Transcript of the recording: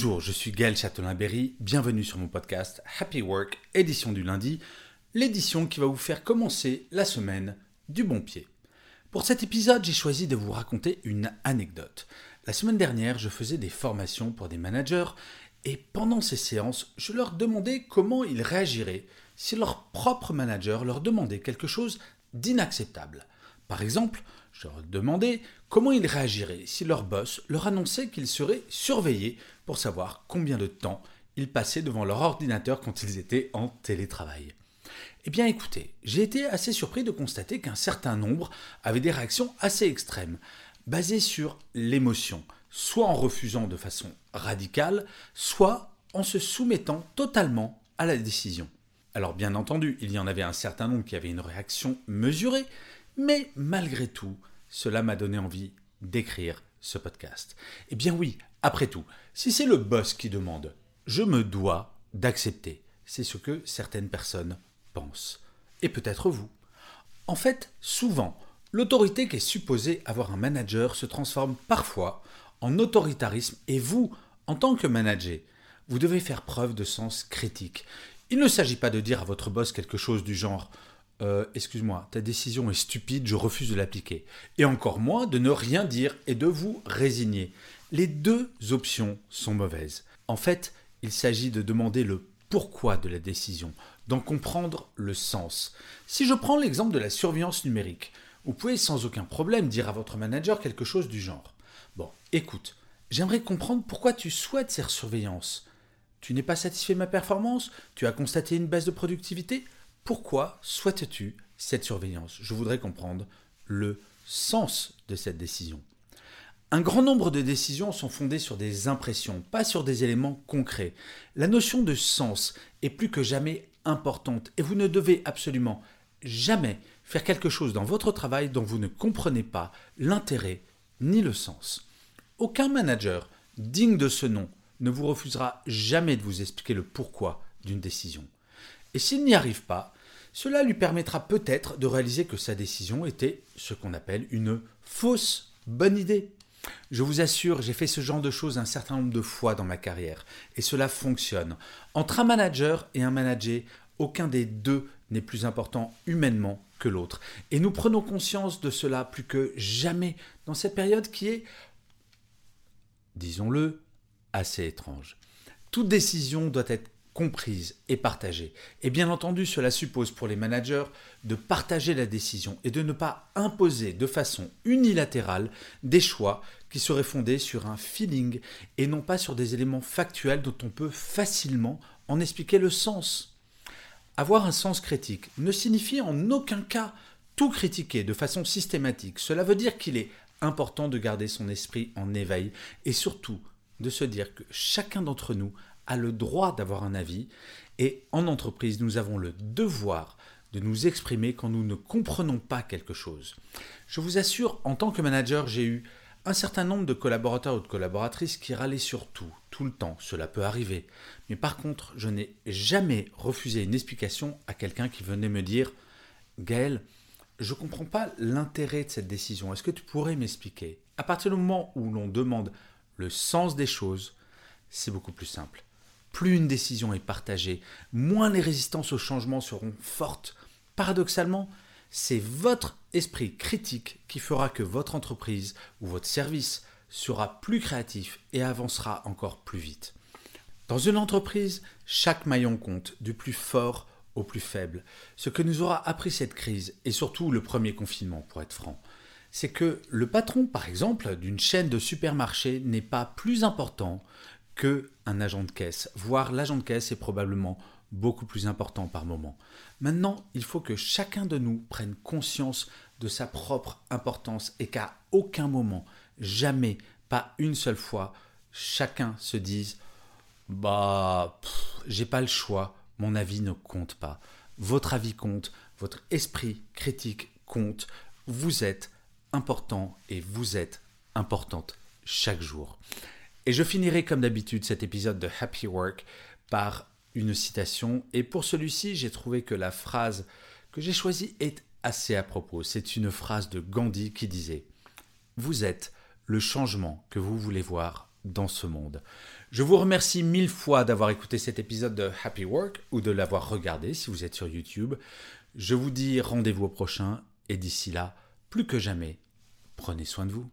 Bonjour, je suis Gaël Châtelain-Berry. Bienvenue sur mon podcast Happy Work, édition du lundi, l'édition qui va vous faire commencer la semaine du bon pied. Pour cet épisode, j'ai choisi de vous raconter une anecdote. La semaine dernière, je faisais des formations pour des managers et pendant ces séances, je leur demandais comment ils réagiraient si leur propre manager leur demandait quelque chose d'inacceptable. Par exemple, je leur demandais comment ils réagiraient si leur boss leur annonçait qu'ils seraient surveillés pour savoir combien de temps ils passaient devant leur ordinateur quand ils étaient en télétravail. Eh bien écoutez, j'ai été assez surpris de constater qu'un certain nombre avaient des réactions assez extrêmes, basées sur l'émotion, soit en refusant de façon radicale, soit en se soumettant totalement à la décision. Alors bien entendu, il y en avait un certain nombre qui avaient une réaction mesurée, mais malgré tout, cela m'a donné envie d'écrire ce podcast. Eh bien oui, après tout, si c'est le boss qui demande, je me dois d'accepter. C'est ce que certaines personnes pensent. Et peut-être vous. En fait, souvent, l'autorité qui est supposée avoir un manager se transforme parfois en autoritarisme et vous, en tant que manager, vous devez faire preuve de sens critique. Il ne s'agit pas de dire à votre boss quelque chose du genre euh, Excuse-moi, ta décision est stupide, je refuse de l'appliquer. Et encore moins de ne rien dire et de vous résigner. Les deux options sont mauvaises. En fait, il s'agit de demander le pourquoi de la décision, d'en comprendre le sens. Si je prends l'exemple de la surveillance numérique, vous pouvez sans aucun problème dire à votre manager quelque chose du genre. Bon, écoute, j'aimerais comprendre pourquoi tu souhaites cette surveillance. Tu n'es pas satisfait de ma performance? Tu as constaté une baisse de productivité? Pourquoi souhaites-tu cette surveillance? Je voudrais comprendre le sens de cette décision. Un grand nombre de décisions sont fondées sur des impressions, pas sur des éléments concrets. La notion de sens est plus que jamais importante et vous ne devez absolument jamais faire quelque chose dans votre travail dont vous ne comprenez pas l'intérêt ni le sens. Aucun manager digne de ce nom ne vous refusera jamais de vous expliquer le pourquoi d'une décision. Et s'il n'y arrive pas, cela lui permettra peut-être de réaliser que sa décision était ce qu'on appelle une fausse bonne idée. Je vous assure, j'ai fait ce genre de choses un certain nombre de fois dans ma carrière, et cela fonctionne. Entre un manager et un manager, aucun des deux n'est plus important humainement que l'autre. Et nous prenons conscience de cela plus que jamais dans cette période qui est, disons-le, assez étrange. Toute décision doit être comprise et partagée. Et bien entendu, cela suppose pour les managers de partager la décision et de ne pas imposer de façon unilatérale des choix qui seraient fondés sur un feeling et non pas sur des éléments factuels dont on peut facilement en expliquer le sens. Avoir un sens critique ne signifie en aucun cas tout critiquer de façon systématique. Cela veut dire qu'il est important de garder son esprit en éveil et surtout de se dire que chacun d'entre nous a le droit d'avoir un avis et en entreprise, nous avons le devoir de nous exprimer quand nous ne comprenons pas quelque chose. Je vous assure, en tant que manager, j'ai eu un certain nombre de collaborateurs ou de collaboratrices qui râlaient sur tout, tout le temps, cela peut arriver. Mais par contre, je n'ai jamais refusé une explication à quelqu'un qui venait me dire Gaël, je comprends pas l'intérêt de cette décision, est-ce que tu pourrais m'expliquer? À partir du moment où l'on demande le sens des choses, c'est beaucoup plus simple. Plus une décision est partagée, moins les résistances au changement seront fortes. Paradoxalement, c'est votre esprit critique qui fera que votre entreprise ou votre service sera plus créatif et avancera encore plus vite. Dans une entreprise, chaque maillon compte, du plus fort au plus faible. Ce que nous aura appris cette crise, et surtout le premier confinement pour être franc, c'est que le patron, par exemple, d'une chaîne de supermarchés n'est pas plus important que un agent de caisse, voire l'agent de caisse est probablement beaucoup plus important par moment. Maintenant, il faut que chacun de nous prenne conscience de sa propre importance et qu'à aucun moment, jamais, pas une seule fois, chacun se dise Bah, j'ai pas le choix, mon avis ne compte pas. Votre avis compte, votre esprit critique compte. Vous êtes important et vous êtes importante chaque jour. Et je finirai comme d'habitude cet épisode de Happy Work par une citation. Et pour celui-ci, j'ai trouvé que la phrase que j'ai choisie est assez à propos. C'est une phrase de Gandhi qui disait ⁇ Vous êtes le changement que vous voulez voir dans ce monde. Je vous remercie mille fois d'avoir écouté cet épisode de Happy Work ou de l'avoir regardé si vous êtes sur YouTube. Je vous dis rendez-vous au prochain et d'ici là, plus que jamais, prenez soin de vous.